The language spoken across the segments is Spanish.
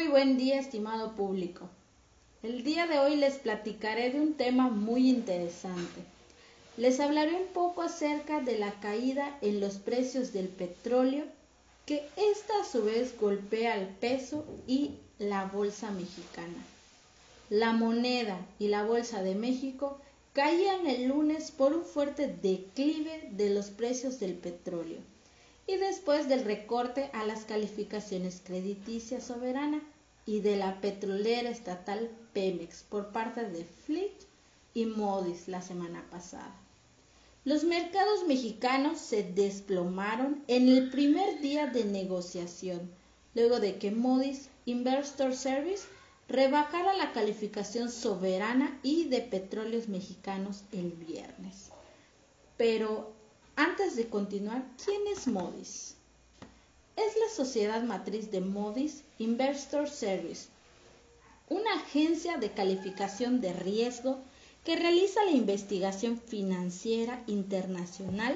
Muy buen día, estimado público. El día de hoy les platicaré de un tema muy interesante. Les hablaré un poco acerca de la caída en los precios del petróleo, que esta a su vez golpea el peso y la bolsa mexicana. La moneda y la bolsa de México caían el lunes por un fuerte declive de los precios del petróleo y después del recorte a las calificaciones crediticias soberana y de la petrolera estatal Pemex por parte de Fleet y Modis la semana pasada. Los mercados mexicanos se desplomaron en el primer día de negociación, luego de que Modis Investor Service rebajara la calificación soberana y de petróleos mexicanos el viernes. Pero antes de continuar, ¿quién es Modis? Es la sociedad matriz de Modis Investor Service, una agencia de calificación de riesgo que realiza la investigación financiera internacional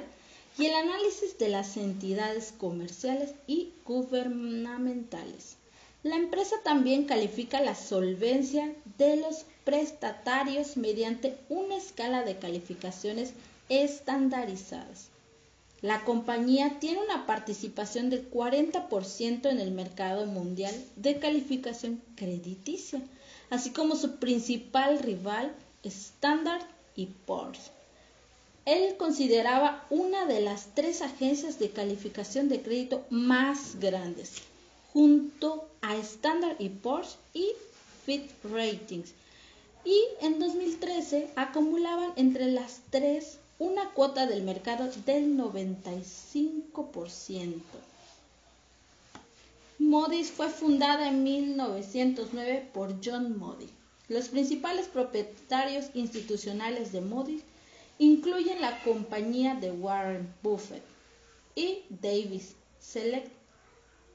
y el análisis de las entidades comerciales y gubernamentales. La empresa también califica la solvencia de los prestatarios mediante una escala de calificaciones estandarizadas. La compañía tiene una participación del 40% en el mercado mundial de calificación crediticia, así como su principal rival, Standard y Poor's. Él consideraba una de las tres agencias de calificación de crédito más grandes, junto a Standard Poor's y Fit Ratings. Y en 2013 acumulaban entre las tres una cuota del mercado del 95%. Modis fue fundada en 1909 por John Modi. Los principales propietarios institucionales de Modis incluyen la compañía de Warren Buffett y Davis Select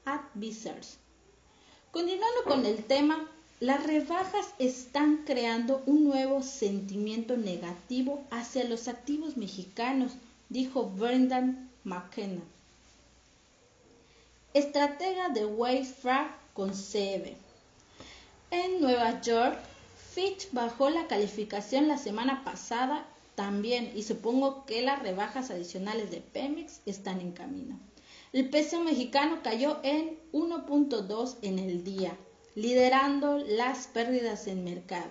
Advisors. Continuando con el tema, las rebajas están creando un nuevo sentimiento negativo hacia los activos mexicanos, dijo Brendan McKenna, estratega de Wayfair con CB. En Nueva York, Fitch bajó la calificación la semana pasada también y supongo que las rebajas adicionales de Pemex están en camino. El peso mexicano cayó en 1.2 en el día, liderando las pérdidas en mercado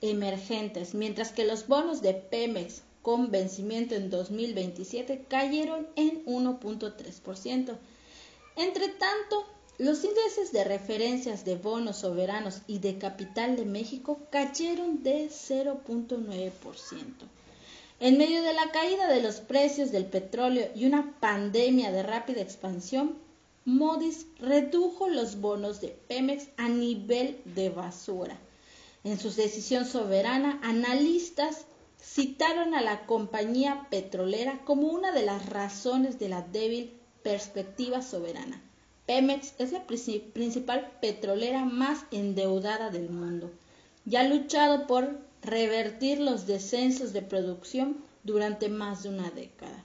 emergentes, mientras que los bonos de Pemex con vencimiento en 2027 cayeron en 1.3%. Entre tanto, los índices de referencias de bonos soberanos y de capital de México cayeron de 0.9%. En medio de la caída de los precios del petróleo y una pandemia de rápida expansión, Modis redujo los bonos de Pemex a nivel de basura. En su decisión soberana, analistas citaron a la compañía petrolera como una de las razones de la débil perspectiva soberana. Pemex es la principal petrolera más endeudada del mundo y ha luchado por revertir los descensos de producción durante más de una década.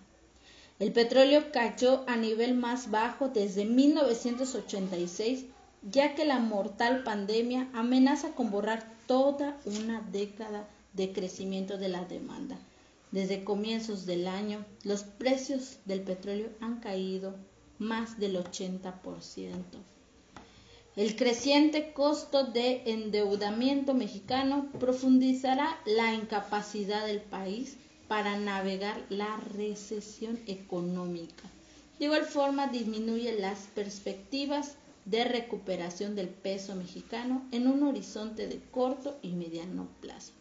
El petróleo cayó a nivel más bajo desde 1986, ya que la mortal pandemia amenaza con borrar toda una década de crecimiento de la demanda. Desde comienzos del año, los precios del petróleo han caído más del 80%. El creciente costo de endeudamiento mexicano profundizará la incapacidad del país para navegar la recesión económica. De igual forma, disminuye las perspectivas de recuperación del peso mexicano en un horizonte de corto y mediano plazo.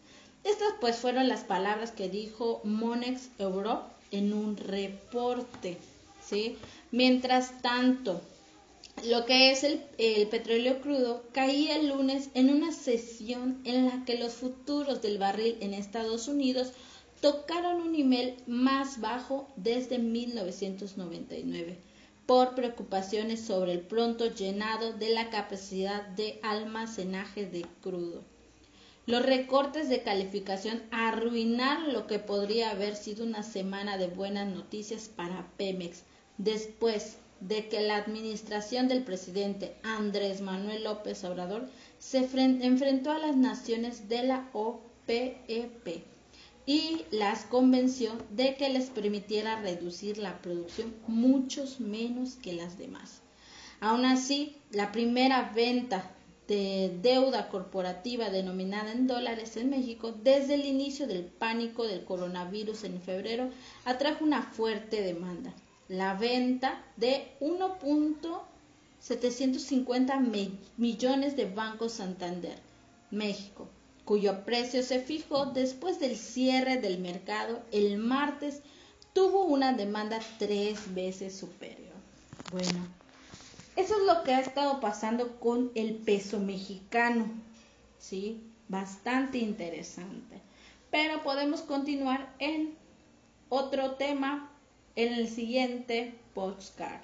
Estas pues fueron las palabras que dijo Monex Europe en un reporte, ¿sí? Mientras tanto, lo que es el, el, petróleo crudo caía el lunes en una sesión en la que los futuros del barril en Estados Unidos tocaron un nivel más bajo desde 1999 por preocupaciones sobre el pronto llenado de la capacidad de almacenaje de crudo. Los recortes de calificación arruinaron lo que podría haber sido una semana de buenas noticias para Pemex después de que la administración del presidente Andrés Manuel López Obrador se enfrentó a las naciones de la OPEP y las convenció de que les permitiera reducir la producción muchos menos que las demás. Aún así, la primera venta de deuda corporativa denominada en dólares en México desde el inicio del pánico del coronavirus en febrero atrajo una fuerte demanda. La venta de 1.750 millones de Banco Santander, México, cuyo precio se fijó después del cierre del mercado el martes, tuvo una demanda tres veces superior. Bueno, eso es lo que ha estado pasando con el peso mexicano, ¿sí? Bastante interesante. Pero podemos continuar en otro tema en el siguiente postcard.